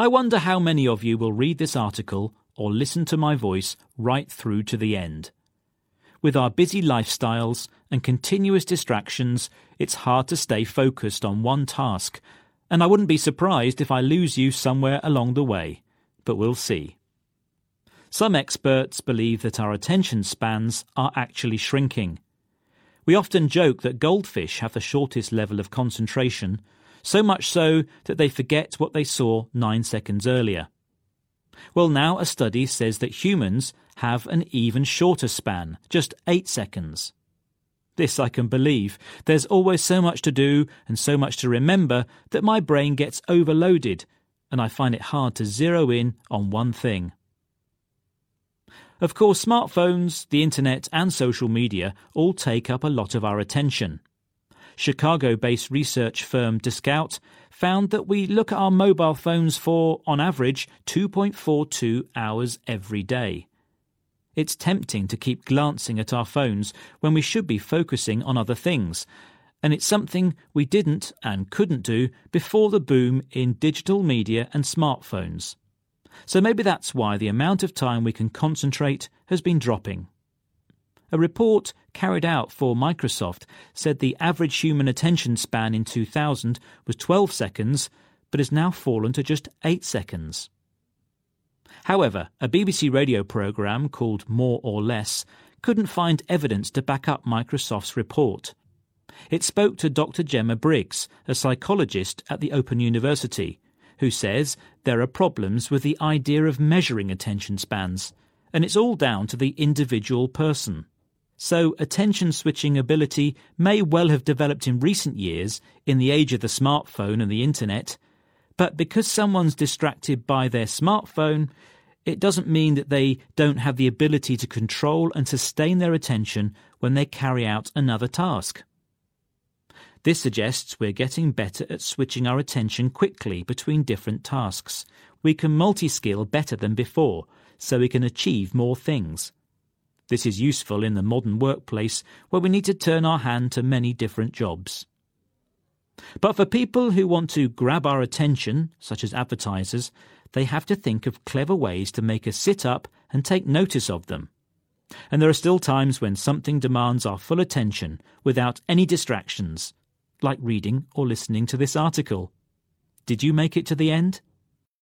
I wonder how many of you will read this article or listen to my voice right through to the end. With our busy lifestyles and continuous distractions, it's hard to stay focused on one task, and I wouldn't be surprised if I lose you somewhere along the way. But we'll see. Some experts believe that our attention spans are actually shrinking. We often joke that goldfish have the shortest level of concentration, so much so that they forget what they saw nine seconds earlier. Well, now a study says that humans have an even shorter span, just eight seconds. This I can believe. There's always so much to do and so much to remember that my brain gets overloaded, and I find it hard to zero in on one thing. Of course, smartphones, the internet, and social media all take up a lot of our attention. Chicago based research firm Dscout found that we look at our mobile phones for, on average, 2.42 hours every day. It's tempting to keep glancing at our phones when we should be focusing on other things, and it's something we didn't and couldn't do before the boom in digital media and smartphones. So maybe that's why the amount of time we can concentrate has been dropping. A report carried out for Microsoft said the average human attention span in 2000 was 12 seconds, but has now fallen to just 8 seconds. However, a BBC radio programme called More or Less couldn't find evidence to back up Microsoft's report. It spoke to Dr. Gemma Briggs, a psychologist at the Open University, who says there are problems with the idea of measuring attention spans, and it's all down to the individual person. So, attention switching ability may well have developed in recent years in the age of the smartphone and the internet, but because someone's distracted by their smartphone, it doesn't mean that they don't have the ability to control and sustain their attention when they carry out another task. This suggests we're getting better at switching our attention quickly between different tasks. We can multi skill better than before, so we can achieve more things. This is useful in the modern workplace where we need to turn our hand to many different jobs. But for people who want to grab our attention, such as advertisers, they have to think of clever ways to make us sit up and take notice of them. And there are still times when something demands our full attention without any distractions, like reading or listening to this article. Did you make it to the end?